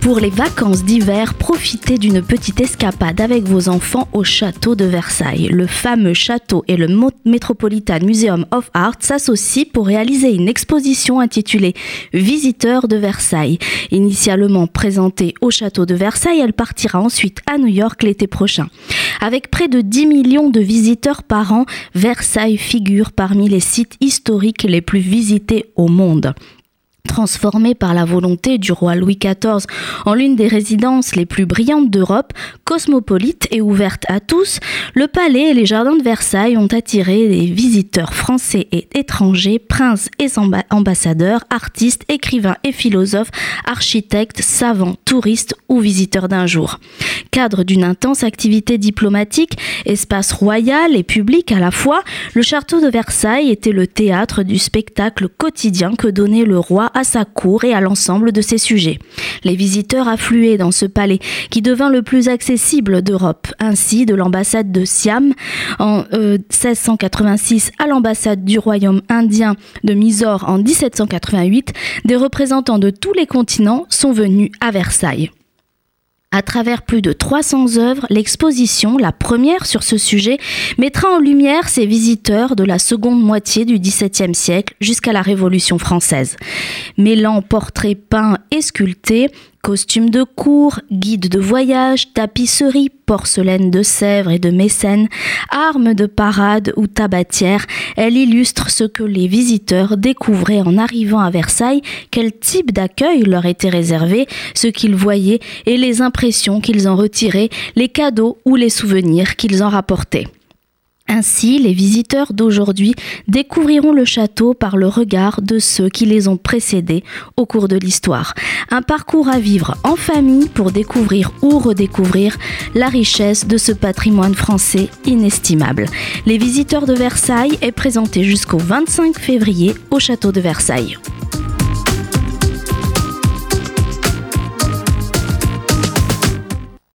Pour les vacances d'hiver, profitez d'une petite escapade avec vos enfants au château de Versailles. Le fameux château et le Metropolitan Museum of Art s'associent pour réaliser une exposition intitulée Visiteurs de Versailles. Initialement présentée au château de Versailles, elle partira ensuite à New York l'été prochain. Avec près de 10 millions de visiteurs par an, Versailles figure parmi les sites historiques les plus visités au monde. Transformée par la volonté du roi Louis XIV en l'une des résidences les plus brillantes d'Europe, cosmopolite et ouverte à tous, le palais et les jardins de Versailles ont attiré des visiteurs français et étrangers, princes et ambassadeurs, artistes, écrivains et philosophes, architectes, savants, touristes ou visiteurs d'un jour. Cadre d'une intense activité diplomatique, espace royal et public à la fois, le château de Versailles était le théâtre du spectacle quotidien que donnait le roi à sa cour et à l'ensemble de ses sujets. Les visiteurs affluaient dans ce palais qui devint le plus accessible d'Europe. Ainsi, de l'ambassade de Siam en 1686 euh, à l'ambassade du royaume indien de Mysore en 1788, des représentants de tous les continents sont venus à Versailles. À travers plus de 300 œuvres, l'exposition, la première sur ce sujet, mettra en lumière ces visiteurs de la seconde moitié du XVIIe siècle jusqu'à la Révolution française. Mêlant portraits peints et sculptés, Costumes de cour, guides de voyage, tapisserie, porcelaine de Sèvres et de Mécène, armes de parade ou tabatières, elle illustre ce que les visiteurs découvraient en arrivant à Versailles, quel type d'accueil leur était réservé, ce qu'ils voyaient et les impressions qu'ils en retiraient, les cadeaux ou les souvenirs qu'ils en rapportaient. Ainsi, les visiteurs d'aujourd'hui découvriront le château par le regard de ceux qui les ont précédés au cours de l'histoire. Un parcours à vivre en famille pour découvrir ou redécouvrir la richesse de ce patrimoine français inestimable. Les visiteurs de Versailles est présenté jusqu'au 25 février au château de Versailles.